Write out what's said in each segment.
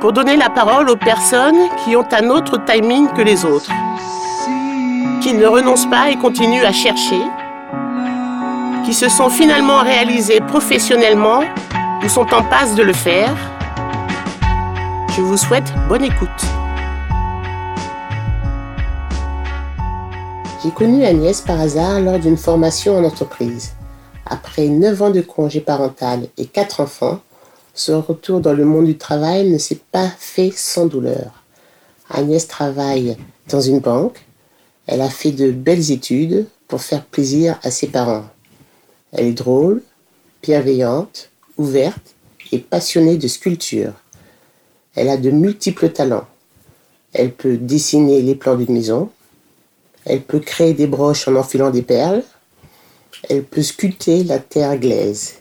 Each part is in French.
pour donner la parole aux personnes qui ont un autre timing que les autres, qui ne renoncent pas et continuent à chercher, qui se sont finalement réalisées professionnellement ou sont en passe de le faire. Je vous souhaite bonne écoute. J'ai connu Agnès par hasard lors d'une formation en entreprise. Après 9 ans de congé parental et 4 enfants, ce retour dans le monde du travail ne s'est pas fait sans douleur. Agnès travaille dans une banque. Elle a fait de belles études pour faire plaisir à ses parents. Elle est drôle, bienveillante, ouverte et passionnée de sculpture. Elle a de multiples talents. Elle peut dessiner les plans d'une maison, elle peut créer des broches en enfilant des perles. Elle peut sculpter la terre glaise.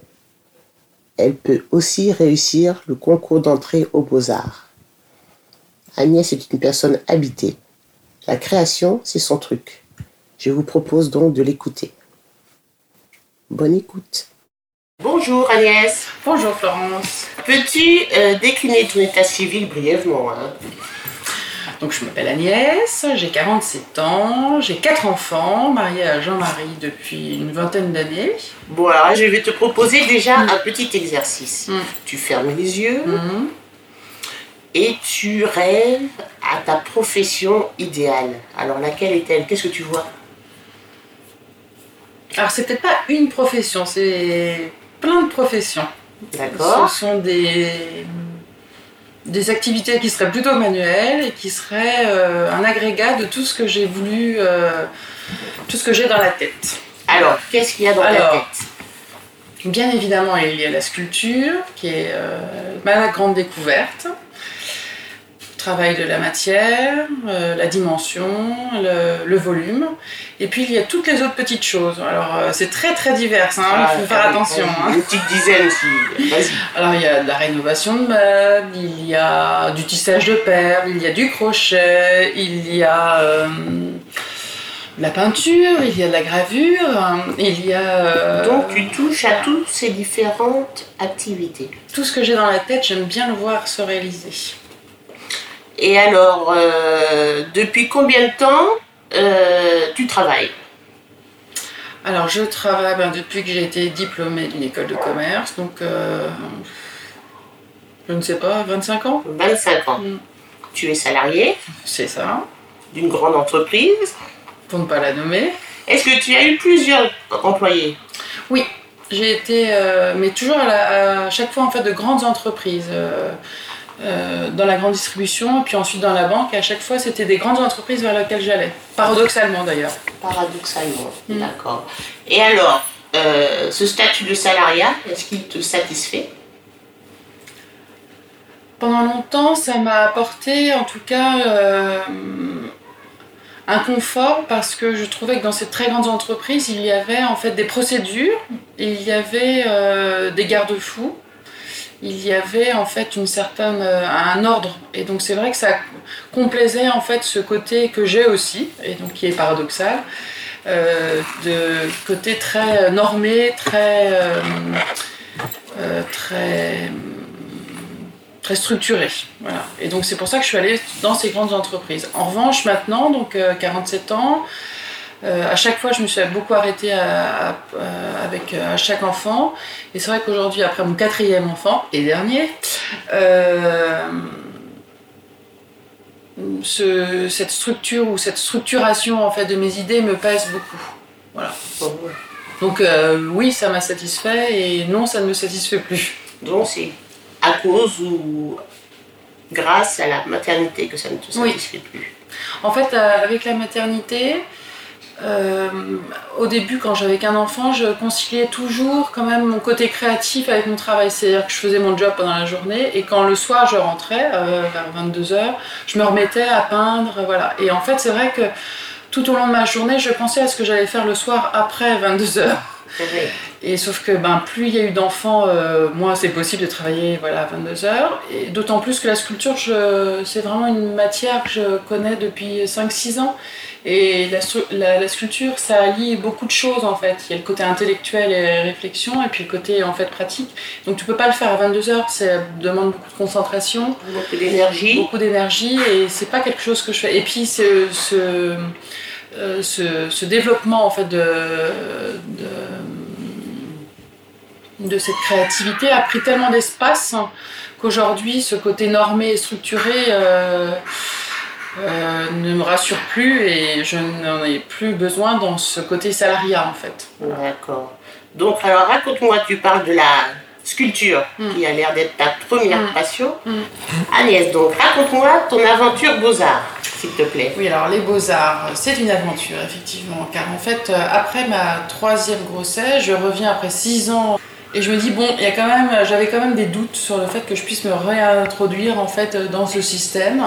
Elle peut aussi réussir le concours d'entrée aux beaux-arts. Agnès est une personne habitée. La création, c'est son truc. Je vous propose donc de l'écouter. Bonne écoute. Bonjour Agnès. Bonjour Florence. Peux-tu euh, décliner ton état civil brièvement hein? Donc je m'appelle Agnès, j'ai 47 ans, j'ai 4 enfants, mariée à Jean-Marie depuis une vingtaine d'années. Bon alors je vais te proposer déjà un petit exercice. Mm. Tu fermes les yeux Mhm. et tu rêves à ta profession idéale. Alors laquelle est-elle? Qu'est-ce que tu vois? Alors c'est peut-être pas une profession, c'est plein de professions. D'accord Ce sont des, des activités qui seraient plutôt manuelles et qui seraient euh, un agrégat de tout ce que j'ai voulu, euh, tout ce que j'ai dans la tête. Alors, qu'est-ce qu'il y a dans Alors. tête? Bien évidemment, il y a la sculpture, qui est euh, ma grande découverte. Travail de la matière, euh, la dimension, le, le volume. Et puis il y a toutes les autres petites choses. Alors euh, c'est très très divers, il Ah, faut faire allez, attention. hein. Une petite dizaine aussi. Alors il y a de la rénovation de meubles, il y a du tissage de perles, il y a du crochet, il y a euh, de la peinture, il y a de la gravure, il y a euh, Donc tu touches à toutes ces différentes activités. tout ce que j'ai dans la tête, j'aime bien le voir se réaliser. Et alors, euh, depuis combien de temps euh, tu travailles? Alors je travaille ben, depuis que j'ai été diplômée d'une école de commerce, donc euh, je ne sais pas, 25 ans? 25 ans. Mm. Tu es salarié? C'est ça, d'une grande entreprise? pour ne pas la nommer. Est-ce que tu as eu plusieurs employés? Oui, j'ai été, mais toujours à, la- à chaque fois en fait de grandes entreprises. Euh, dans la grande distribution, puis ensuite dans la banque, et à chaque fois c'était des grandes entreprises vers lesquelles j'allais. Paradoxalement d'ailleurs. Paradoxalement, Mm. d'accord. Et alors, euh, ce statut de salariat, est-ce qu'il te satisfait? Pendant longtemps, ça m'a apporté en tout cas euh, un confort parce que je trouvais que dans ces très grandes entreprises, il y avait en fait des procédures, il y avait des garde-fous, il y avait en fait une certaine, euh, un ordre. Et donc c'est vrai que ça complaisait en fait ce côté que j'ai aussi, et donc qui est paradoxal, euh, de côté très normé, très, euh, euh, très très structuré. Voilà. Et donc c'est pour ça que je suis allée dans ces grandes entreprises. En revanche, maintenant, donc euh, 47 ans, euh, à chaque fois je me suis beaucoup arrêtée à- à- à- avec euh, à chaque enfant. Et c'est vrai qu'aujourd'hui, après mon quatrième enfant et dernier, euh, ce- cette structure ou cette structuration en fait de mes idées me pèse beaucoup. Voilà. Donc euh, oui, ça m'a satisfait et non, ça ne me satisfait plus. Donc c'est à cause ou grâce à la maternité que ça ne te Oui. satisfait plus? En fait, euh, avec la maternité, euh, au début, quand j'avais qu'un enfant, je conciliais toujours quand même mon côté créatif avec mon travail. C'est-à-dire que je faisais mon job pendant la journée et quand le soir je rentrais, euh, vers 22h, je me remettais à peindre. Voilà. Et en fait, c'est vrai que tout au long de ma journée, je pensais à ce que j'allais faire le soir après 22h. C'est vrai. Et sauf que ben, plus il y a eu d'enfants, euh, moins c'est possible de travailler voilà, à 22h. Et d'autant plus que la sculpture, c'est vraiment une matière que je connais depuis 5-6 ans. Et la, stru- la- la sculpture, ça allie beaucoup de choses en fait. Il y a le côté intellectuel et réflexion, et puis le côté en fait pratique. Donc tu peux pas le faire à 22h, ça demande beaucoup de concentration Beaucoup d'énergie. beaucoup d'énergie et c'est pas quelque chose que je fais. Et puis ce, ce, euh, ce, ce développement en fait de, de, de cette créativité a pris tellement d'espace qu'aujourd'hui ce côté normé et structuré euh, euh, ne me rassure plus et je n'en ai plus besoin dans ce côté salariat en fait. D'accord. Donc alors raconte-moi, tu parles de la sculpture Mm. qui a l'air d'être ta première Mm. passion. Mm. Agnès, donc raconte-moi ton aventure Beaux-Arts, s'il te plaît. Oui, alors les beaux-arts, c'est une aventure, effectivement, car en fait, euh, après ma troisième grossesse, je reviens après six ans et je me dis, bon, il y a quand même, j'avais quand même des doutes sur le fait que je puisse me réintroduire en fait dans ce système.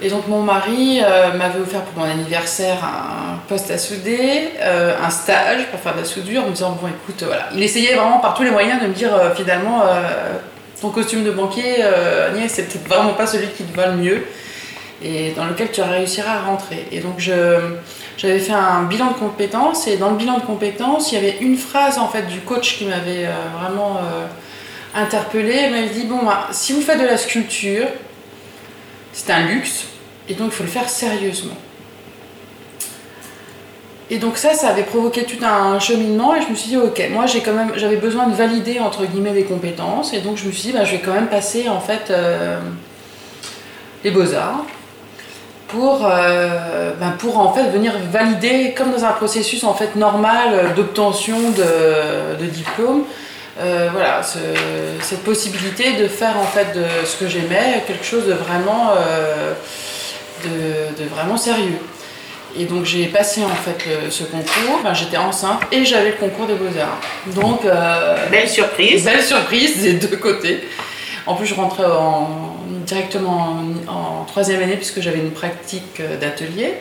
Et donc mon mari euh, m'avait offert pour mon anniversaire un poste à souder, euh, un stage pour faire de la soudure, en me disant, bon écoute, voilà. Il essayait vraiment par tous les moyens de me dire, euh, finalement, ton costume de banquier, Agnès, c'est peut-être vraiment pas celui qui te va le mieux et dans lequel tu réussiras à rentrer. Et donc j'avais fait un bilan de compétences et dans le bilan de compétences, il y avait une phrase en fait du coach qui m'avait vraiment interpellée. Il m'avait dit bon, bah, si vous faites de la sculpture, c'est un luxe et donc il faut le faire sérieusement. Et donc ça, ça avait provoqué tout un cheminement et je me suis dit ok, moi j'ai quand même, j'avais besoin de valider entre guillemets des compétences et donc je me suis dit bah, je vais quand même passer en fait euh, les beaux arts pour, euh, ben, pour en fait venir valider comme dans un processus en fait normal euh, d'obtention de diplôme. Euh, voilà, ce- cette possibilité de faire en fait de ce que j'aimais quelque chose de vraiment, euh, de, de vraiment sérieux. Et donc j'ai passé en fait le- ce concours, Ben, j'étais enceinte et j'avais le concours des beaux-arts. Donc euh, Belle surprise. Belle surprise des deux côtés. En plus, je rentrais en- directement en, en troisième année puisque j'avais une pratique euh, d'atelier.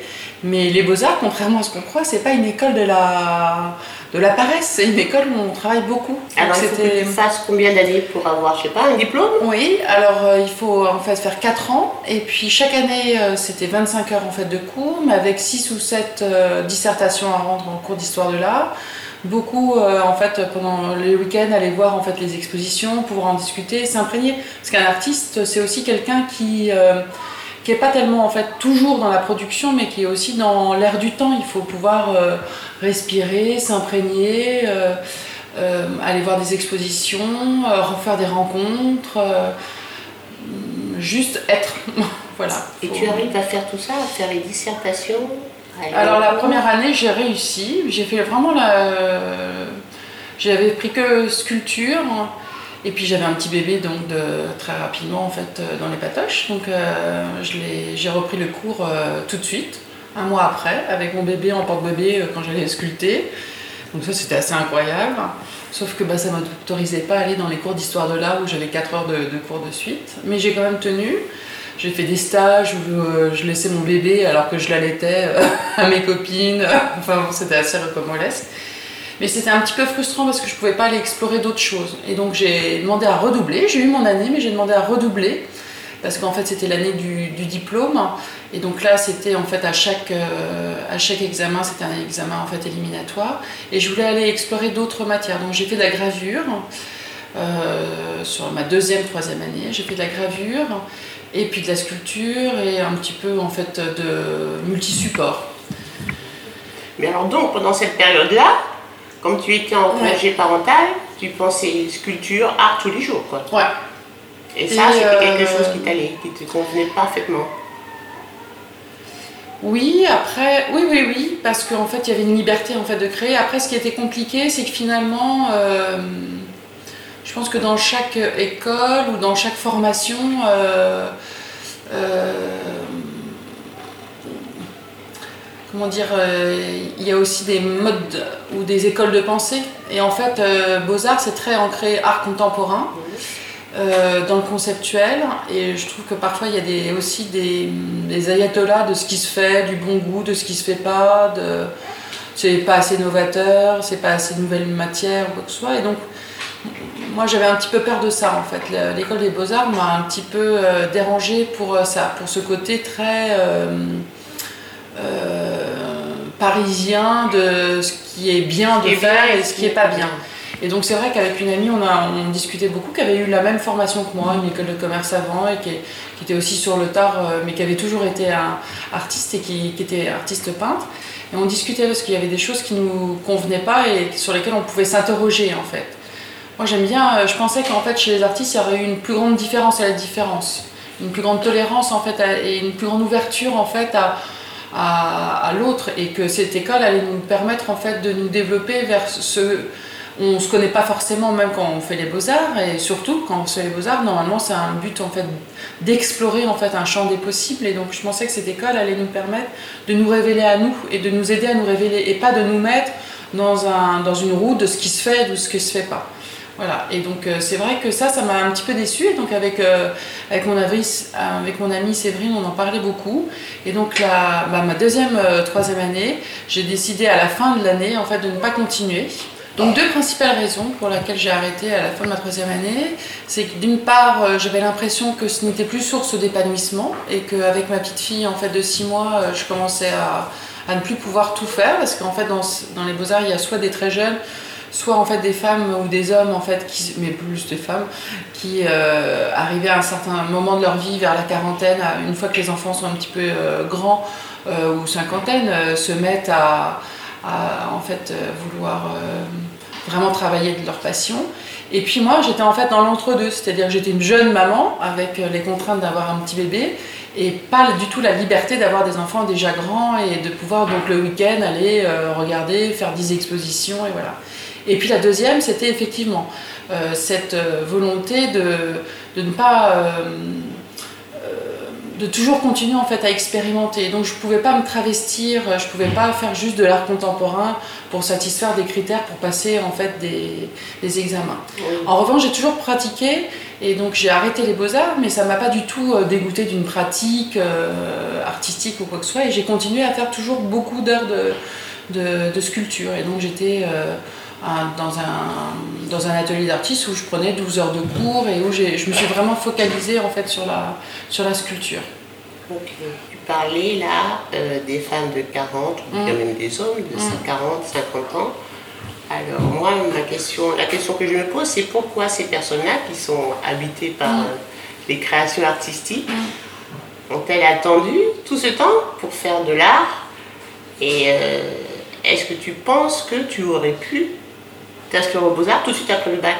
Mais les beaux-arts, contrairement à ce qu'on croit, c'est pas une école de la, de la paresse, c'est une école où on travaille beaucoup. Donc, Alors il faut que tu fasses combien d'années pour avoir, je sais pas, un diplôme oui, alors euh, il faut en fait faire 4 ans et puis chaque année euh, c'était 25 heures en fait de cours mais avec 6 ou 7 dissertations à rendre en cours d'histoire de l'art. Beaucoup euh, en fait pendant les week-ends aller voir en fait les expositions, pouvoir en discuter, s'imprégner parce qu'un artiste c'est aussi quelqu'un qui euh, qui est pas tellement en fait toujours dans la production mais qui est aussi dans l'air du temps, il faut pouvoir euh, respirer, s'imprégner euh, aller voir des expositions, refaire des rencontres, juste être. voilà. Et tu arrives à faire tout ça, à faire les dissertations Alors la première année, j'ai réussi. J'ai fait vraiment la. J'avais pris que sculpture. Et puis j'avais un petit bébé donc de, très rapidement en fait euh, dans les patoches. Donc euh, j'ai repris le cours euh, tout de suite, un mois après, avec mon bébé en porte-bébé quand j'allais sculpter. Donc ça c'était assez incroyable. Sauf que bah, ça ne m'autorisait pas à aller dans les cours d'histoire de l'art où j'avais 4 heures de, de cours de suite. Mais j'ai quand même tenu. J'ai fait des stages où euh, je laissais mon bébé alors que je l'allaitais euh, à mes copines. Enfin bon, c'était assez rocambolesque. Mais c'était un petit peu frustrant parce que je pouvais pas aller explorer d'autres choses. Et donc j'ai demandé à redoubler. J'ai eu mon année, mais j'ai demandé à redoubler parce qu'en fait c'était l'année du, diplôme. Et donc là c'était en fait à chaque, euh, à chaque examen, c'était un examen en fait éliminatoire. Et je voulais aller explorer d'autres matières. Donc j'ai fait de la gravure sur ma deuxième, troisième année. J'ai fait de la gravure et puis de la sculpture et un petit peu en fait de multi-support. Mais alors donc, pendant cette période-là, comme tu étais en Ouais. congé parental, tu pensais sculpture, art tous les jours, quoi. Ouais. Et ça, c'était quelque euh, chose qui t'allait, qui te convenait parfaitement. Oui, après, oui, oui, oui, parce qu'en fait, il y avait une liberté en fait de créer. Après, ce qui était compliqué, c'est que finalement, euh, je pense que dans chaque école ou dans chaque formation, euh, euh, comment dire, il y a aussi des modes ou des écoles de pensée. Et en fait, Beaux-Arts, c'est très ancré art contemporain. Euh, dans le conceptuel et je trouve que parfois il y a aussi des, des, ayatollahs de ce qui se fait, du bon goût, de ce qui se fait pas, de c'est pas assez novateur, c'est pas assez nouvelle matière ou quoi que ce soit et donc moi j'avais un petit peu peur de ça en fait. L'école des beaux-arts m'a un petit peu euh, dérangé pour euh, ça, pour ce côté très parisien de ce qui est bien de faire et ce qui est pas bien. Et donc c'est vrai qu'avec une amie, on, a, on discutait beaucoup, qui avait eu la même formation que moi, une école de commerce avant, et qui, qui était aussi sur le tard, euh, mais qui avait toujours été un artiste et qui, qui, était artiste peintre. Et on discutait parce qu'il y avait des choses qui nous convenaient pas et sur lesquelles on pouvait s'interroger en fait. Moi j'aime bien, euh, je pensais qu'en fait chez les artistes il y aurait eu une plus grande différence à la différence, une plus grande tolérance en fait et une plus grande ouverture en fait à, l'autre. Et que cette école allait nous permettre en fait de nous développer vers ce on ne se connaît pas forcément même quand on fait les beaux-arts. Et surtout quand on fait les beaux-arts normalement c'est un but en fait d'explorer en fait un champ des possibles. Et donc je pensais que cette école allait nous permettre de nous révéler à nous et de nous aider à nous révéler et pas de nous mettre dans, un, dans une roue de ce qui se fait et de ce qui se fait pas. Voilà, et donc euh, c'est vrai que ça, ça m'a un petit peu déçue. Et donc avec, euh, avec, mon ami, avec mon amie Séverine, on en parlait beaucoup. Et donc la, bah, ma deuxième, euh, troisième année, j'ai décidé à la fin de l'année en fait de ne pas continuer donc deux principales raisons pour lesquelles j'ai arrêté à la fin de ma troisième année, c'est que d'une part j'avais l'impression que ce n'était plus source d'épanouissement et qu'avec ma petite fille en fait de six mois, je commençais à, à ne plus pouvoir tout faire parce qu'en fait dans, dans les beaux arts il y a soit des très jeunes, soit en fait des femmes ou des hommes en fait mais plus des femmes qui euh, arrivaient à un certain moment de leur vie vers la quarantaine, une fois que les enfants sont un petit peu grands ou cinquantaine, se mettent à en fait euh, vouloir euh, vraiment travailler de leur passion. Et puis moi, j'étais en fait dans l'entre-deux, c'est-à-dire j'étais une jeune maman avec euh, les contraintes d'avoir un petit bébé et pas du tout la liberté d'avoir des enfants déjà grands et de pouvoir donc le week-end aller regarder, faire des expositions et voilà. Et puis la deuxième, c'était effectivement cette volonté de, de, ne pas de toujours continuer en fait à expérimenter. Donc je pouvais pas me travestir, je pouvais pas faire juste de l'art contemporain pour satisfaire des critères pour passer en fait des, des examens. En revanche, j'ai toujours pratiqué et donc j'ai arrêté les beaux-arts, mais ça m'a pas du tout euh, dégoûté d'une pratique euh, artistique ou quoi que ce soit et j'ai continué à faire toujours beaucoup d'heures de, de, de, sculpture et donc j'étais euh, dans un, dans un atelier d'artiste où je prenais 12 heures de cours et où je me suis vraiment focalisée en fait sur la, sur la sculpture. Tu parlais là euh, des femmes de 40, ou bien mm. même des hommes de 40, mm. 50 ans. Alors moi, ma question, la question que je me pose, c'est pourquoi ces personnes-là qui sont habitées par mm. euh, les créations artistiques ont-elles attendu tout ce temps pour faire de l'art? Et euh, est-ce que tu penses que tu aurais pu t'inscrire aux Beaux-Arts tout de suite après le bac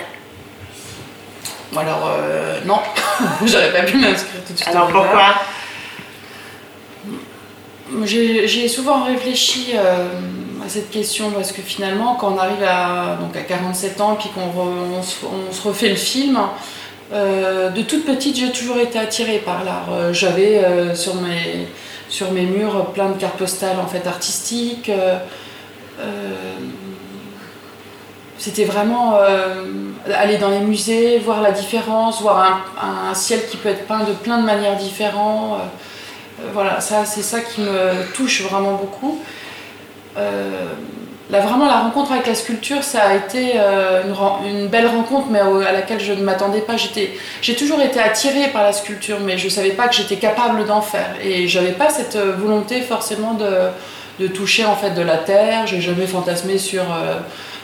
Alors, euh, non, j'aurais pas pu m'inscrire tout de suite. Alors pourquoi? J'ai souvent réfléchi euh, à cette question parce que finalement, quand on arrive à, donc à 47 ans et puis qu'on on, se refait le film, euh, de toute petite, j'ai toujours été attirée par l'art. J'avais sur, mes, sur mes murs plein de cartes postales en fait artistiques. C'était vraiment euh, aller dans les musées, voir la différence, voir un, ciel qui peut être peint de plein de manières différentes. Euh, euh, voilà, ça, c'est ça qui me touche vraiment beaucoup. là, vraiment, la rencontre avec la sculpture, ça a été une, belle rencontre, mais à laquelle je ne m'attendais pas. J'ai toujours été attirée par la sculpture, mais je ne savais pas que j'étais capable d'en faire. Et je n'avais pas cette volonté forcément de, de, toucher en fait de la terre. J'ai jamais fantasmé sur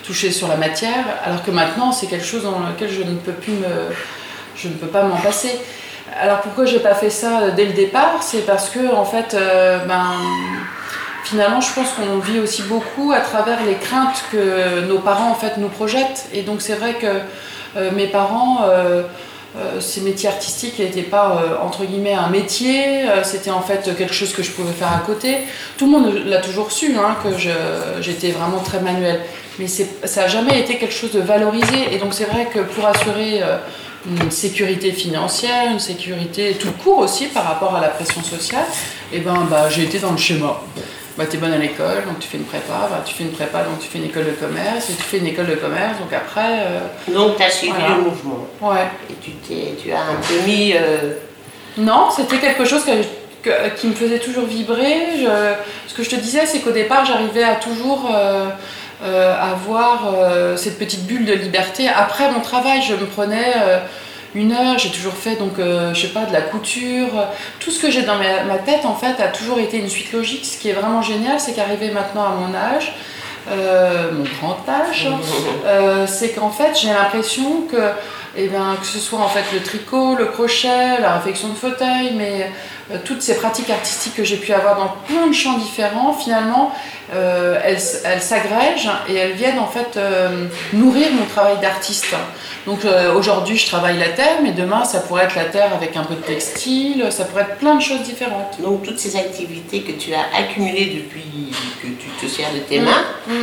toucher sur la matière, alors que maintenant c'est quelque chose dans lequel je ne peux plus me, je ne peux pas m'en passer. Alors pourquoi j'ai pas fait ça dès le départ? C'est parce que en fait, euh, ben, finalement, je pense qu'on vit aussi beaucoup à travers les craintes que nos parents en fait nous projettent. Et donc c'est vrai que euh, mes parents euh, euh, ces métiers artistiques n'étaient pas euh, entre guillemets un métier, euh, c'était en fait quelque chose que je pouvais faire à côté. Tout le monde l'a toujours su, hein, que j'étais vraiment très manuel. Mais ça n'a jamais été quelque chose de valorisé. Et donc c'est vrai que pour assurer une sécurité financière, une sécurité tout court aussi par rapport à la pression sociale, eh ben, bah, j'ai été dans le schéma bah, tu es bonne à l'école, donc tu fais une prépa, bah, tu fais une prépa, donc tu fais une école de commerce, et tu fais une école de commerce, donc après... Euh, donc tu as suivi le mouvement. Ouais. Et tu, tu as un peu mis... Euh, non, c'était quelque chose qui me faisait toujours vibrer. ce que je te disais, c'est qu'au départ, j'arrivais à toujours euh, avoir cette petite bulle de liberté. Après mon travail, je me prenais une heure. J'ai toujours fait, donc, euh, je sais pas, de la couture. Tout ce que j'ai dans ma, tête, en fait, a toujours été une suite logique. Ce qui est vraiment génial, c'est qu'arrivé maintenant à mon âge, euh, mon grand âge, euh, c'est qu'en fait, j'ai l'impression que, eh bien, que ce soit en fait le tricot, le crochet, la réflexion de fauteuil, mais toutes ces pratiques artistiques que j'ai pu avoir dans plein de champs différents, finalement, elles, elles s'agrègent et elles viennent en fait nourrir mon travail d'artiste. Donc euh, aujourd'hui, je travaille la terre, mais demain, ça pourrait être la terre avec un peu de textile, ça pourrait être plein de choses différentes. Donc toutes ces activités que tu as accumulées depuis que tu te sers de tes mains, mm.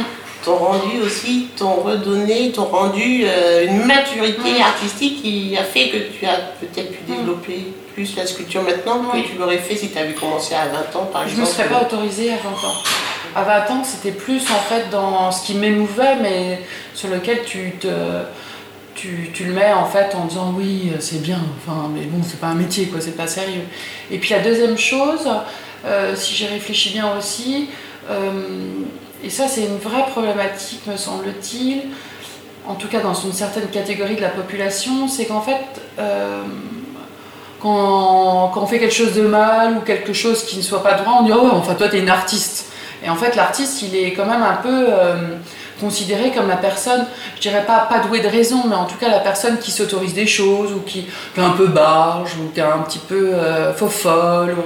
T'ont rendu aussi, t'ont redonné, t'ont rendu euh, une maturité artistique qui a fait que tu as peut-être pu développer plus la sculpture maintenant que tu l'aurais fait si tu avais commencé à 20 ans par exemple. Je ne me serais pas autorisée à 20 ans. À 20 ans, c'était plus en fait dans ce qui m'émouvait, mais sur lequel tu te tu, le mets en fait en disant oui, c'est bien, enfin, mais bon, c'est pas un métier, quoi, c'est pas sérieux. Et puis la deuxième chose, euh, si j'y réfléchis bien aussi, euh, et ça c'est une vraie problématique, me semble-t-il, en tout cas dans une certaine catégorie de la population, c'est qu'en fait, euh, quand, on fait quelque chose de mal ou quelque chose qui ne soit pas droit, on dit oh, enfin toi t'es une artiste. Et en fait, l'artiste, il est quand même un peu considéré comme la personne, je dirais pas, pas douée de raison, mais en tout cas la personne qui s'autorise des choses ou qui, est un peu barge ou qui est un petit peu euh, faux folle.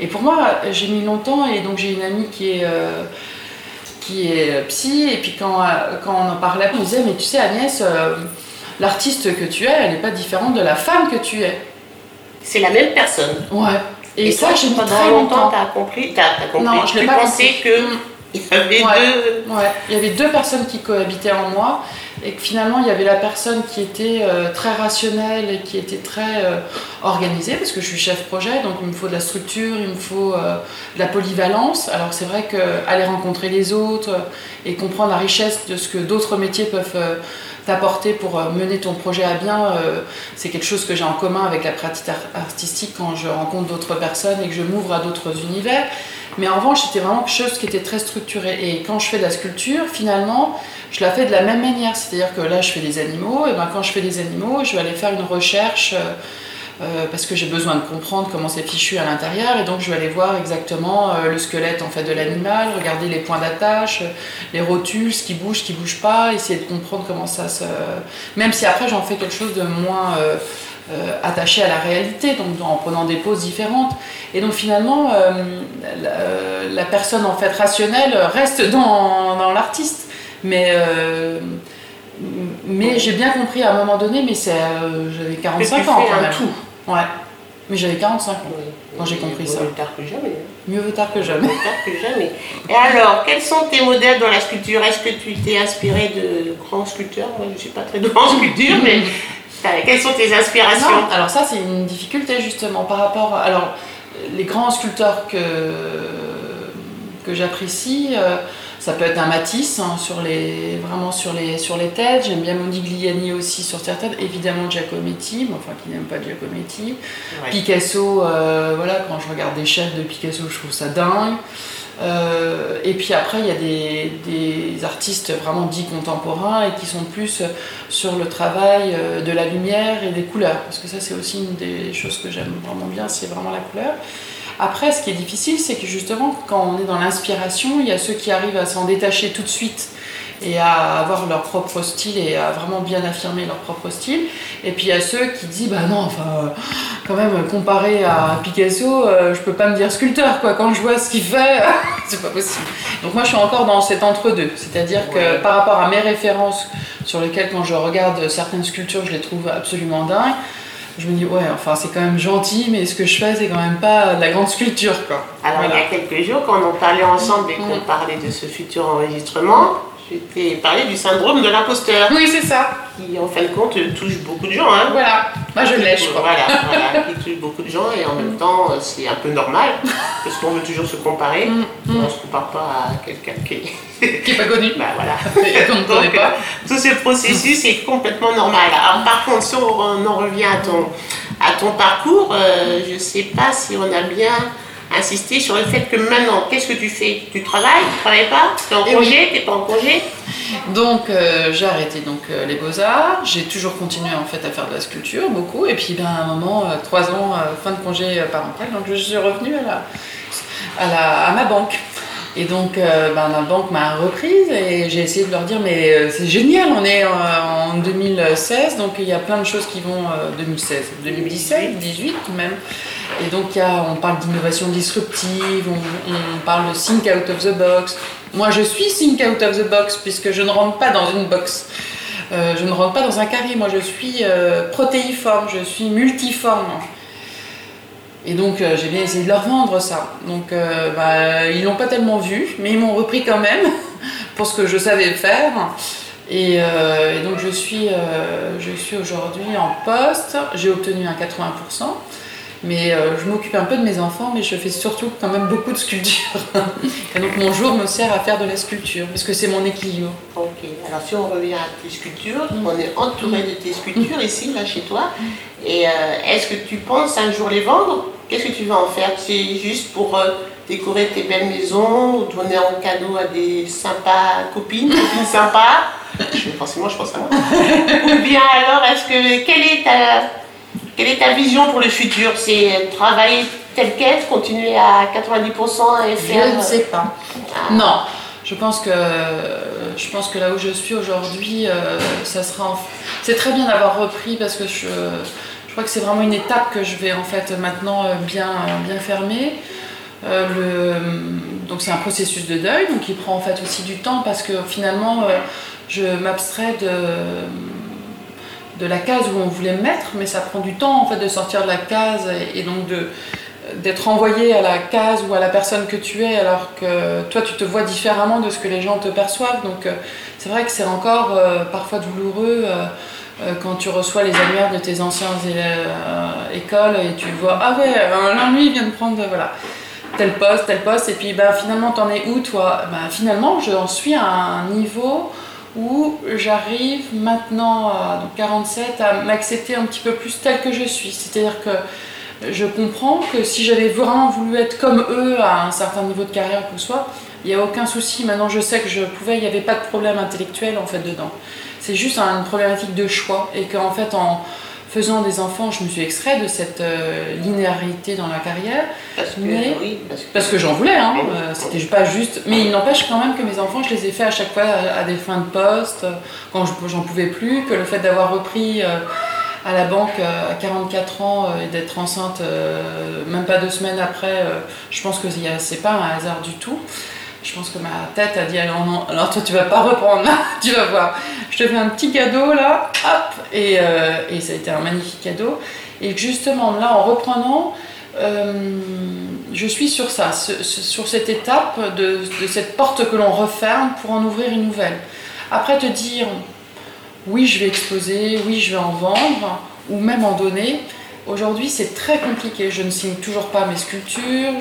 Et pour moi, j'ai mis longtemps et donc j'ai une amie qui est, euh, qui est psy et puis quand, euh, quand on en parlait, on disait mais tu sais Agnès, l'artiste que tu es, elle n'est pas différente de la femme que tu es. C'est la même personne. Ouais. Et, ça, j'ai mis très longtemps. T'as compris, as, compris. Non, je l'ai pas pensé que. Mm. Il y avait deux. il y avait deux personnes qui cohabitaient en moi et que finalement il y avait la personne qui était euh, très rationnelle et qui était très euh, organisée parce que je suis chef projet donc il me faut de la structure, il me faut euh, de la polyvalence. Alors c'est vrai qu'aller rencontrer les autres et comprendre la richesse de ce que d'autres métiers peuvent t'apporter pour mener ton projet à bien, c'est quelque chose que j'ai en commun avec la pratique artistique quand je rencontre d'autres personnes et que je m'ouvre à d'autres univers. Mais en revanche, c'était vraiment quelque chose qui était très structuré. Et quand je fais de la sculpture, finalement, je la fais de la même manière. C'est-à-dire que là, je fais des animaux, et ben quand je fais des animaux, je vais aller faire une recherche euh, euh, parce que j'ai besoin de comprendre comment c'est fichu à l'intérieur, et donc je vais aller voir exactement euh, le squelette en fait de l'animal, regarder les points d'attache, les rotules, ce qui bouge, ce qui bouge pas, essayer de comprendre comment ça se. Même si après j'en fais quelque chose de moins euh, attaché à la réalité, donc en prenant des poses différentes. Et donc finalement, euh, la, personne en fait rationnelle reste dans, dans l'artiste. Mais, euh, mais j'ai bien compris à un moment donné, mais c'est, j'avais 45 ans quand même. Tout. Ouais. Mais j'avais 45 ans quand j'ai compris ça. Mieux tard que jamais. Mieux vaut tard que jamais. Mieux tard que jamais. Et alors, quels sont tes modèles dans la sculpture? Est-ce que tu t'es inspiré de grands sculpteurs? Moi, je ne suis pas très de grands sculptures, mais quelles sont tes inspirations? Alors ça, c'est une difficulté justement par rapport... Alors, les grands sculpteurs que, que j'apprécie, euh, ça peut être un Matisse, hein, sur les, vraiment sur les, sur les têtes. J'aime bien Modigliani aussi sur certaines. Évidemment Giacometti, mais enfin qui n'aime pas Giacometti. Picasso, euh, voilà, quand je regarde des chefs de Picasso, je trouve ça dingue. Euh, et puis après, il y a des, des, artistes vraiment dits contemporains et qui sont plus sur le travail euh, de la lumière et des couleurs. Parce que ça, c'est aussi une des choses que j'aime vraiment bien, c'est vraiment la couleur. Après, ce qui est difficile, c'est que justement, quand on est dans l'inspiration, il y a ceux qui arrivent à s'en détacher tout de suite et à avoir leur propre style et à vraiment bien affirmer leur propre style. Et puis il y a ceux qui disent bah non, enfin quand même comparé à Picasso, euh, je peux pas me dire sculpteur quoi. Quand je vois ce qu'il fait, c'est pas possible. Donc moi je suis encore dans cet entre-deux, c'est-à-dire que par rapport à mes références sur lesquelles quand je regarde certaines sculptures, je les trouve absolument dingues. Je me dis, ouais, enfin, c'est quand même gentil, mais ce que je fais, c'est quand même pas de la grande sculpture, quoi. Alors, il y a quelques jours, quand on parlait ensemble et qu'on mm. parlait de ce futur enregistrement, je t'ai parlé du syndrome de l'imposteur. Oui, c'est ça. Qui, en fin de compte, touche beaucoup de gens. Hein. Voilà. Moi, je l'ai, je crois. Voilà, voilà, qui touche beaucoup de gens et en même temps, c'est un peu normal parce qu'on veut toujours se comparer. Mm, mm. On ne se compare pas à quelqu'un qui qui n'est pas connu. Bah voilà. Donc, pas. tout ce processus est complètement normal. Alors, par contre, si on en revient à ton, à ton parcours, euh, je ne sais pas si on a bien insisté sur le fait que maintenant, qu'est-ce que tu fais? Tu travailles? Tu travailles pas? Tu es en eh congé? Tu n'es pas en congé? Donc euh, j'ai arrêté donc, euh, les beaux-arts, j'ai toujours continué en fait à faire de la sculpture, beaucoup, et puis ben, à un moment, trois ans, fin de congé parental, donc je suis revenue à, la, à, la, à ma banque. Et donc, euh, ben, la banque m'a reprise et j'ai essayé de leur dire mais euh, c'est génial, on est en 2016, donc il y a plein de choses qui vont 2016, 2017, 2018 même. Et donc on parle d'innovation disruptive, on, parle de think out of the box. Moi je suis think out of the box puisque je ne rentre pas dans une box. Euh, je ne rentre pas dans un carré, moi je suis protéiforme, je suis multiforme. Et donc euh, j'ai bien essayé de leur vendre ça. Donc euh, bah, ils l'ont pas tellement vu, mais ils m'ont repris quand même pour ce que je savais faire. Et, euh, donc je suis, je suis aujourd'hui en poste, j'ai obtenu un 80%. Mais je m'occupe un peu de mes enfants, mais je fais surtout quand même beaucoup de sculpture. et donc mon jour me sert à faire de la sculpture, parce que c'est mon équilibre. Ok, alors si on revient à tes sculptures, mm. on est entouré de tes sculptures ici, là, chez toi. Et est-ce que tu penses un jour les vendre Qu'est-ce que tu vas en faire? C'est juste pour euh, décorer tes belles maisons ou donner en cadeau à des sympas copines, copines sympas? Forcément, je pense à moi. ou bien alors, est-ce que quelle est ta quelle est ta vision pour le futur? C'est travailler tel quel, continuer à 90% et faire. Je ne sais pas. Ah. Non. Je pense que je pense que là où je suis aujourd'hui, euh, ça sera. C'est très bien d'avoir repris parce que je je crois que c'est vraiment une étape que je vais en fait maintenant euh, bien, bien fermer. Euh, donc c'est un processus de deuil, donc il prend en fait aussi du temps parce que finalement euh, je m'abstrais de, de la case où on voulait me mettre, mais ça prend du temps en fait de sortir de la case et, donc de d'être envoyé à la case ou à la personne que tu es alors que toi tu te vois différemment de ce que les gens te perçoivent. Donc c'est vrai que c'est encore parfois douloureux. Euh, quand tu reçois les annuaires de tes anciennes euh, écoles et tu vois, ah ouais, euh, lui vient de prendre voilà, tel poste, tel poste, et puis ben, finalement t'en es où toi? Ben, Finalement j'en suis à un niveau où j'arrive maintenant, à 47, à m'accepter un petit peu plus tel que je suis. C'est-à-dire que je comprends que si j'avais vraiment voulu être comme eux à un certain niveau de carrière que ce soit, il n'y a aucun souci. Maintenant je sais que je pouvais, il n'y avait pas de problème intellectuel en fait dedans. C'est juste une problématique de choix et qu'en fait, en faisant des enfants, je me suis extrait de cette euh, linéarité dans la carrière. Parce que, oui, parce que, j'en voulais, hein, euh, c'était pas juste. Mais il n'empêche quand même que mes enfants, je les ai fait à chaque fois à, des fins de poste, quand j'en pouvais plus, que le fait d'avoir repris. Euh, à la banque à 44 ans et d'être enceinte même pas deux semaines après, je pense que c'est pas un hasard du tout je pense que ma tête a dit alors non, alors toi tu vas pas reprendre, tu vas voir. Je te fais un petit cadeau là, hop, et, euh, et ça a été un magnifique cadeau. Et justement là, en reprenant, euh, je suis sur ça, sur cette étape de, de cette porte que l'on referme pour en ouvrir une nouvelle. Après te dire, oui je vais exposer, oui je vais en vendre, ou même en donner, Aujourd'hui, c'est très compliqué. Je ne signe toujours pas mes sculptures.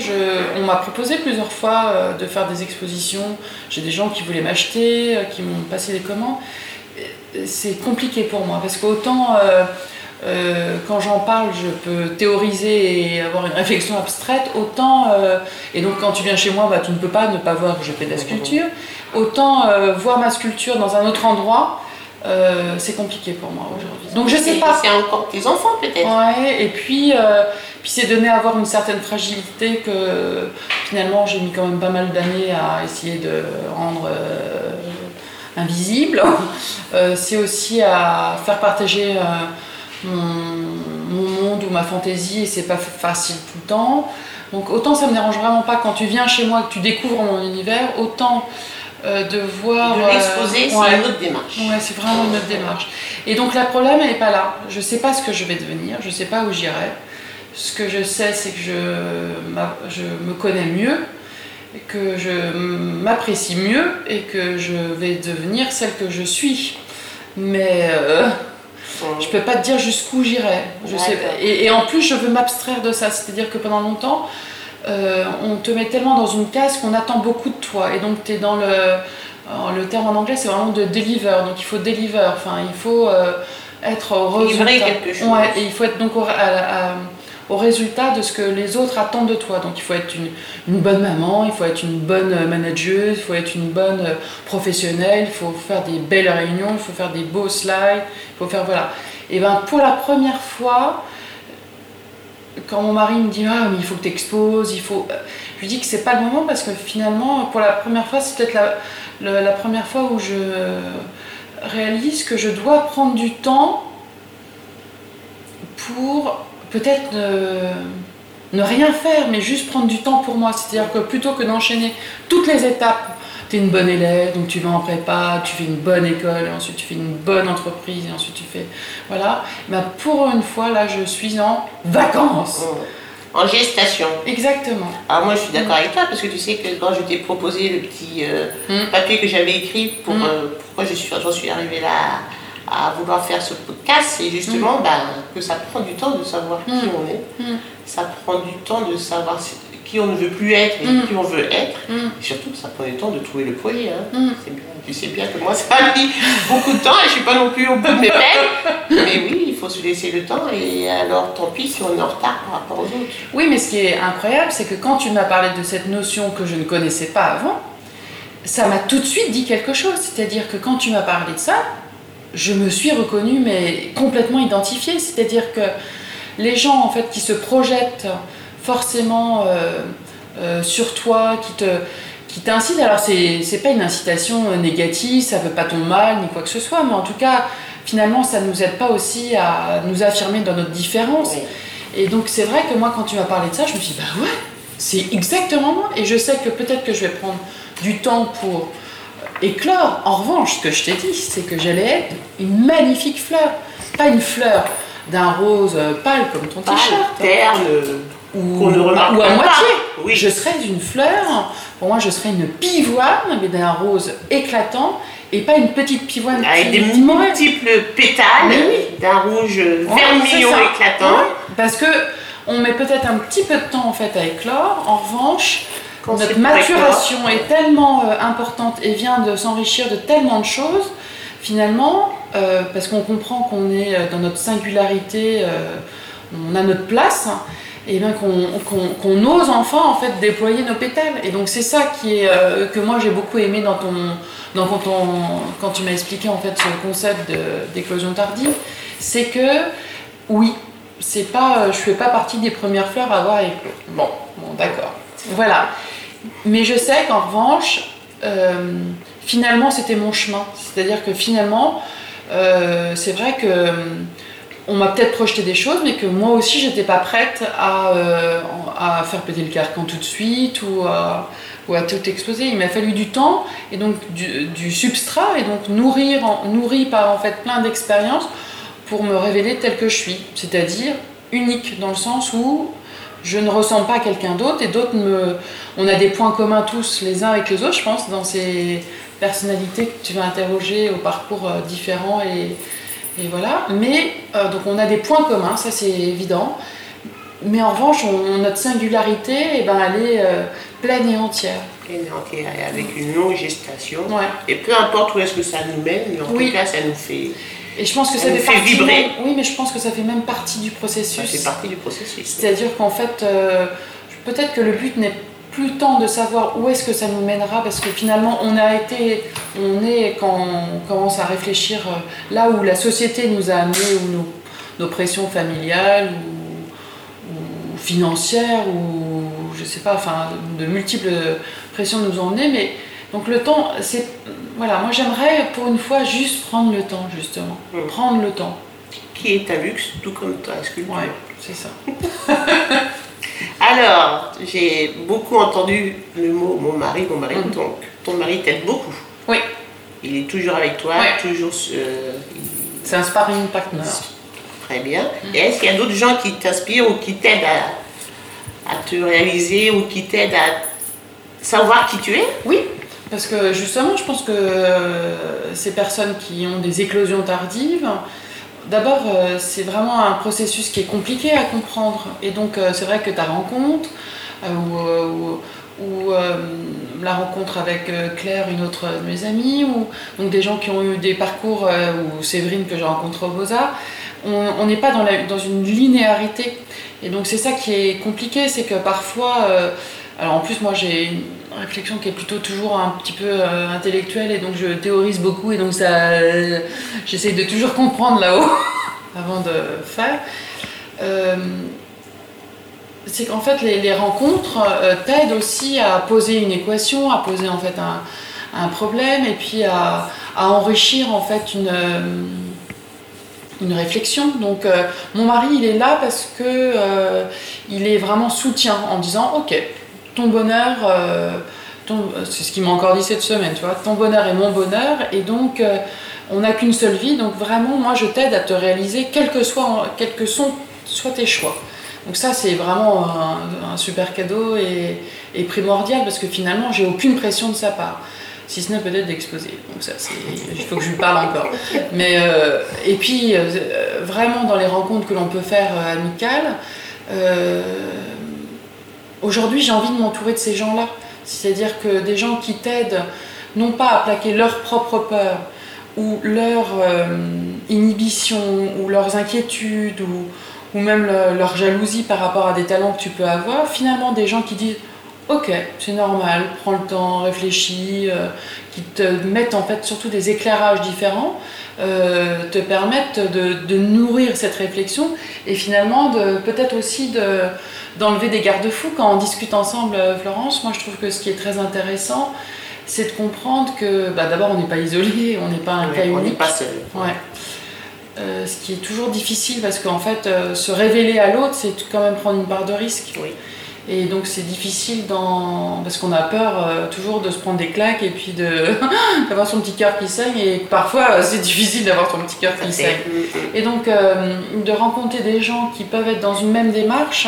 On m'a proposé plusieurs fois euh, de faire des expositions. J'ai des gens qui voulaient m'acheter, euh, qui m'ont passé des commandes. C'est compliqué pour moi parce qu'autant euh, quand j'en parle, je peux théoriser et avoir une réflexion abstraite, autant, et donc quand tu viens chez moi, bah, tu ne peux pas ne pas voir que je fais de la sculpture, autant voir ma sculpture dans un autre endroit, euh, c'est compliqué pour moi aujourd'hui. Donc je sais pas. C'est encore tes enfants peut-être. Ouais, et puis, euh, puis c'est donné à avoir une certaine fragilité que finalement j'ai mis quand même pas mal d'années à essayer de rendre euh, invisible. c'est aussi à faire partager mon, mon, monde ou ma fantaisie et c'est pas facile tout le temps. Donc autant ça me dérange vraiment pas quand tu viens chez moi que tu découvres mon univers, autant de voir. De l'exposer, c'est ouais. une autre démarche. Ouais, c'est vraiment une autre démarche. Et donc, le problème, elle n'est pas là. Je ne sais pas ce que je vais devenir, je ne sais pas où j'irai. Ce que je sais, c'est que je, je me connais mieux, que je m'apprécie mieux et que je vais devenir celle que je suis. Mais euh, je peux pas te dire jusqu'où j'irai. Je sais, D'accord. et, et en plus, je veux m'abstraire de ça. C'est-à-dire que pendant longtemps, euh, on te met tellement dans une case qu'on attend beaucoup de toi. Et donc, tu es dans le. alors, le terme en anglais, c'est vraiment de deliver. Donc, il faut deliver. Enfin, il faut euh, être au résultat. quelque chose. Ouais, et il faut être donc au, à- à- au résultat de ce que les autres attendent de toi. Donc, il faut être une, une bonne maman, il faut être une bonne euh, manageuse, il faut être une bonne professionnelle, il faut faire des belles réunions, il faut faire des beaux slides, il faut faire. Voilà. Et ben pour la première fois, quand mon mari me dit Ah, mais il faut que tu exposes, il faut. Je lui dis que c'est pas le moment parce que finalement, pour la première fois, c'est peut-être la, la première fois où je réalise que je dois prendre du temps pour peut-être ne rien faire, mais juste prendre du temps pour moi. C'est-à-dire que plutôt que d'enchaîner toutes les étapes, tu es une bonne élève, donc tu vas en prépa, tu fais une bonne école, et ensuite tu fais une bonne entreprise, et ensuite tu fais. Voilà. Ben pour une fois, là, je suis en vacances. Mm. En gestation. Exactement. Alors moi je suis d'accord avec toi parce que tu sais que quand je t'ai proposé le petit euh, Mm. papier que j'avais écrit pour euh, pourquoi je suis, j'en suis arrivée là à, vouloir faire ce podcast, c'est justement ben, que ça prend du temps de savoir qui on est. Ça prend du temps de savoir qui on ne veut plus être et Mm. qui on veut être. Mm. Et surtout ça prend du temps de trouver le foyer. hein. Mm. C'est bien. Tu sais bien que moi ça a pris beaucoup de temps et je suis pas non plus au bout de mes peines. Mais oui, il faut se laisser le temps et alors tant pis si on est en retard par rapport aux autres. Oui, mais ce qui est incroyable, c'est que quand tu m'as parlé de cette notion que je ne connaissais pas avant, ça m'a tout de suite dit quelque chose. C'est-à-dire que quand tu m'as parlé de ça, je me suis reconnue, mais complètement identifiée. C'est-à-dire que les gens, en fait, qui se projettent forcément euh, euh, sur toi, qui te qui t'incitent, alors c'est c'est pas une incitation euh, négative, ça veut pas ton mal, ni quoi que ce soit, mais en tout cas, finalement, ça nous aide pas aussi à nous affirmer dans notre différence. Oui. Et donc c'est vrai que moi quand tu m'as parlé de ça, je me suis dit bah ouais, c'est exactement moi. Et je sais que peut-être que je vais prendre du temps pour éclore. En revanche, ce que je t'ai dit, c'est que j'allais être une magnifique fleur. Pas une fleur d'un rose pâle comme ton Pâle, t-shirt. terne, Ou, ne remarque ou à moitié. Oui. Je serais une fleur, pour moi je serais une pivoine, mais d'un rose éclatant, et pas une petite pivoine Avec des multiples pétales oui. d'un rouge vermillon éclatant. Ouais, Parce que on met peut-être un petit peu de temps en fait à éclore. En revanche, Quand notre maturation éclore. est tellement euh, importante et vient de s'enrichir de tellement de choses. Finalement, euh, parce qu'on comprend qu'on est euh, dans notre singularité, euh, on a notre place. Et bien qu'on qu'on- qu'on ose enfin en fait déployer nos pétales. Et donc c'est ça qui est euh, que moi j'ai beaucoup aimé dans ton dans quand tu m'as expliqué en fait ce concept d'éclosion tardive, c'est que oui, c'est pas, euh, je fais pas partie des premières fleurs à avoir éclos. Bon, bon d'accord. Voilà. Mais je sais qu'en revanche, euh, finalement, c'était mon chemin. C'est-à-dire que finalement, c'est vrai que on m'a peut-être projeté des choses, mais que moi aussi, j'étais pas prête à, euh, à faire péter le carcan tout de suite ou à, ou à tout exploser. Il m'a fallu du temps et donc du, substrat et donc nourrir, nourri par en fait plein d'expériences pour me révéler tel que je suis, c'est-à-dire unique dans le sens où je ne ressemble pas à quelqu'un d'autre et d'autres me. On a des points communs tous les uns avec les autres, je pense, dans ces personnalités que tu vas interroger au parcours euh, différent et, et voilà. Mais euh, donc on a des points communs, ça c'est évident. Mais en revanche, on- notre singularité, eh ben, elle est euh, pleine et entière. Et entière, et avec une longue gestation. Ouais. Et peu importe où est-ce que ça nous mène, mais en Oui. tout cas, ça nous fait, Et je pense que ça fait, vibrer. même- oui, mais je pense que ça fait même partie du ça processus. fait partie du processus. C'est-à-dire qu'en fait, euh, peut-être que le but n'est plus tant de savoir où est-ce que ça nous mènera, parce que finalement, on a été, on est quand on commence à réfléchir euh, là où la société nous a amené, ou nos, nos pressions familiales ou, ou financières, ou je sais pas, enfin, de, de multiples pressions nous ont emmenés, mais donc le temps, c'est, voilà, moi j'aimerais pour une fois juste prendre le temps, justement, prendre le temps. Qui est un luxe, tout comme ta sculpture. Ouais, c'est ça. Alors, j'ai beaucoup entendu le mot mon mari, mon mari. Donc, ton mari t'aide beaucoup. Oui. Il est toujours avec toi, Ouais. toujours. euh, C'est un sparring partner. Très bien. Et est-ce qu'il y a d'autres gens qui t'inspirent ou qui t'aident à, à te réaliser ou qui t'aident à savoir qui tu es? Oui, parce que justement, je pense que euh, ces personnes qui ont des éclosions tardives, d'abord, euh, c'est vraiment un processus qui est compliqué à comprendre. Et donc, euh, c'est vrai que ta rencontre, euh, ou, la rencontre avec Claire, une autre de mes amies, ou donc des gens qui ont eu des parcours, ou Séverine que j'ai rencontrée au Beaux-Arts, on n'est pas dans, dans une linéarité. Et donc, c'est ça qui est compliqué, c'est que parfois. alors en plus, moi j'ai réflexion qui est plutôt toujours un petit peu euh, intellectuelle et donc je théorise beaucoup et donc ça, euh, j'essaye de toujours comprendre là-haut avant de faire. Euh, c'est qu'en fait les, rencontres euh, t'aident aussi à poser une équation, à poser en fait un, problème et puis à, à enrichir en fait une, une réflexion. Donc mon mari il est là parce que il est vraiment soutien en disant ok ton bonheur, euh, ton- c'est ce qu'il m'a encore dit cette semaine, tu vois, ton bonheur est mon bonheur, et donc euh, on n'a qu'une seule vie, donc vraiment, moi je t'aide à te réaliser, quels que soient, que sont, soient tes choix. Donc ça, c'est vraiment un, super cadeau et, primordial, parce que finalement, j'ai aucune pression de sa part. Si ce n'est peut-être d'exposer. Donc ça, c'est, il faut que je lui parle encore. Mais, euh, et puis, euh, vraiment, dans les rencontres que l'on peut faire euh, amicales, euh, Aujourd'hui, j'ai envie de m'entourer de ces gens-là. C'est-à-dire que des gens qui t'aident non pas à plaquer leurs propres peurs ou leurs euh, inhibitions ou leurs inquiétudes ou, ou même le- leur jalousie par rapport à des talents que tu peux avoir, finalement des gens qui disent Ok, c'est normal, prends le temps, réfléchis, euh, qui te mettent en fait surtout des éclairages différents, euh, te permettent de, nourrir cette réflexion et finalement peut-être aussi de, d'enlever des garde-fous. Quand on discute ensemble, euh, Florence, moi je trouve que ce qui est très intéressant, c'est de comprendre que bah, d'abord on n'est pas isolé, on n'est pas un cas On n'est unique. pas seul. Ouais. Euh, ce qui est toujours difficile parce qu'en fait, euh, se révéler à l'autre, c'est quand même prendre une part de risque. Oui. Et donc c'est difficile dans... parce qu'on a peur euh, toujours de se prendre des claques et puis de d'avoir son petit cœur qui saigne et parfois c'est difficile d'avoir son petit cœur qui saigne. Et donc de rencontrer des gens qui peuvent être dans une même démarche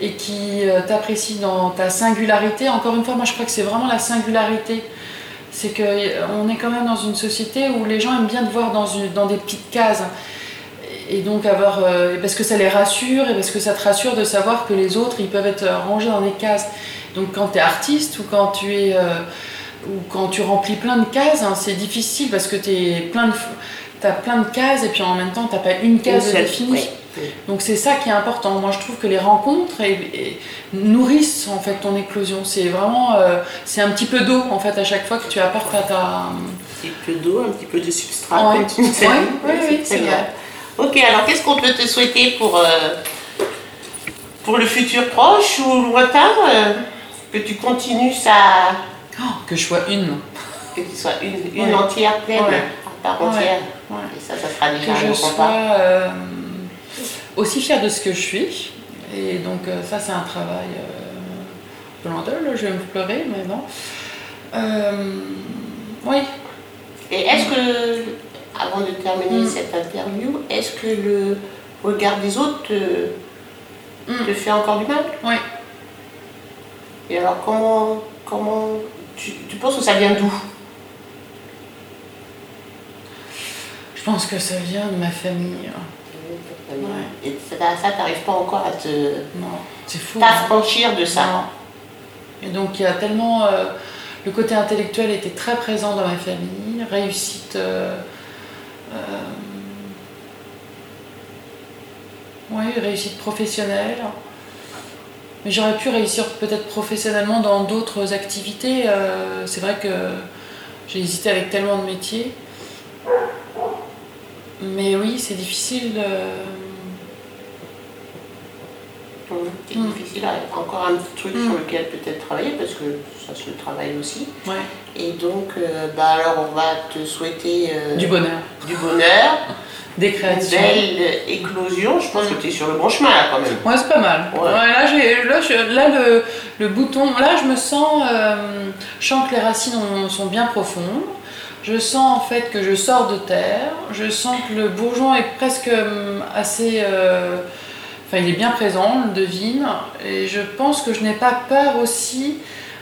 et qui euh, t'apprécient dans ta singularité. Encore une fois, moi je crois que c'est vraiment la singularité. C'est qu'on est quand même dans une société où les gens aiment bien te voir dans, une, dans des petites cases. Et donc avoir. euh, parce que ça les rassure et parce que ça te rassure de savoir que les autres ils peuvent être rangés dans des cases. Donc quand tu es artiste ou quand tu es. euh, ou quand tu remplis plein de cases, hein, c'est difficile parce que tu plein de. T'as plein de cases et puis en même temps t'as pas une case définie. oui. Donc c'est ça qui est important. Moi je trouve que les rencontres et- et nourrissent en fait ton éclosion. C'est vraiment euh, c'est un petit peu d'eau en fait à chaque fois que tu apportes à ta. Un petit peu d'eau, un petit peu de substrat, Ouais. oui, oui, c'est vrai. Ok, alors qu'est-ce qu'on peut te souhaiter pour, euh, pour le futur proche ou lointain euh, Que tu continues ça, Oh, que je sois une. que tu sois une, une Ouais. entière pleine, Ouais. part entière. Et ça, ça sera déjà Que je sois euh, aussi fière de ce que je suis. Et donc euh, ça c'est un travail euh, lenteux, là, je vais me pleurer, mais non. Euh, oui, Et est-ce que, avant de terminer Mm. cette interview, est-ce que le regard des autres te, Mm. te fait encore du mal? Oui. Et alors, comment, comment tu, tu penses que ça vient d'où? Je pense que ça vient de ma famille. Et ça, ça t'arrive pas encore à te Non, c'est fou. hein. t'affranchir de ça Non. Et donc il y a tellement... euh, le côté intellectuel était très présent dans ma famille, réussite... euh, euh, oui, réussite professionnelle. Mais j'aurais pu réussir peut-être professionnellement dans d'autres activités. c'est vrai que j'ai hésité avec tellement de métiers. Mais oui, c'est difficile. euh, Mm. difficile. Encore un petit truc Mm. sur lequel peut-être travailler parce que ça se travaille aussi. ouais, Et donc, euh, bah alors on va te souhaiter euh, du bonheur. du bonheur, des créations. Belle éclosion, je pense que tu es sur le bon chemin là quand même. Ouais, c'est pas mal. Ouais. Ouais, là, j'ai, là, je- là, le, le bouton, là, je me sens, euh, je sens que les racines ont- sont bien profondes. Je sens en fait que je sors de terre. Je sens que le bourgeon est presque euh, assez. euh, Enfin, il est bien présent, on le devine. Et je pense que je n'ai pas peur aussi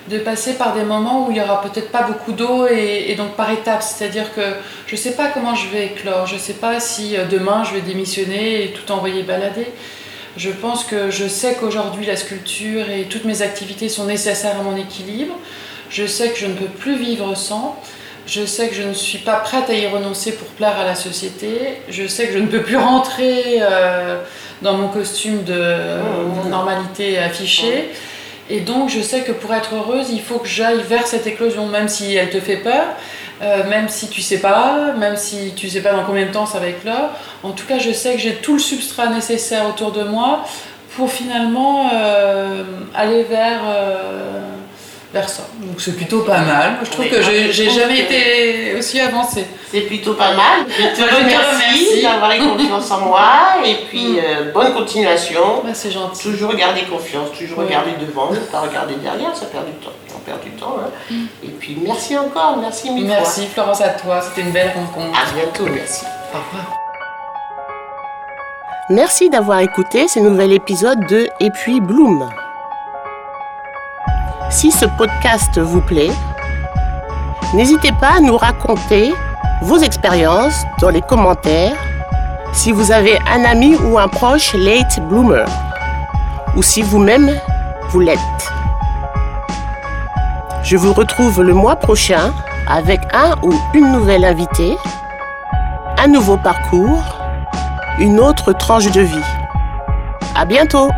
de passer par des moments où il y aura peut-être pas beaucoup d'eau et, donc par étapes. C'est-à-dire que je ne sais pas comment je vais éclore. Je ne sais pas si euh, demain je vais démissionner et tout envoyer balader. Je pense que je sais qu'aujourd'hui la sculpture et toutes mes activités sont nécessaires à mon équilibre. Je sais que je ne peux plus vivre sans. Je sais que je ne suis pas prête à y renoncer pour plaire à la société. Je sais que je ne peux plus rentrer euh, dans mon costume de Mmh. normalité affichée. Et donc je sais que pour être heureuse, il faut que j'aille vers cette éclosion, même si elle te fait peur, euh, même si tu sais pas, même si tu sais pas dans combien de temps ça va éclore. En tout cas, je sais que j'ai tout le substrat nécessaire autour de moi pour finalement euh, aller vers, euh, vers ça. Donc c'est plutôt pas mal. Moi, Je trouve Oui, que j'ai jamais que- été aussi avancée. C'est plutôt pas mal. Je te Je te remercie remercie. d'avoir eu confiance en moi et puis Mm. euh, bonne continuation. Ouais, c'est gentil. Toujours garder confiance, toujours Ouais. regarder devant, ne pas regarder derrière, ça perd du temps. On perd du temps. hein. Mm. Et puis merci encore, merci mille Merci Florence à toi, c'était une belle rencontre. À bientôt, merci. Au revoir. Merci d'avoir écouté ce nouvel épisode de Et puis Bloom. Si ce podcast vous plaît, n'hésitez pas à nous raconter vos expériences dans les commentaires si vous avez un ami ou un proche late bloomer ou si vous-même vous l'êtes. Je vous retrouve le mois prochain avec un ou une nouvelle invitée, un nouveau parcours une autre tranche de vie. À bientôt!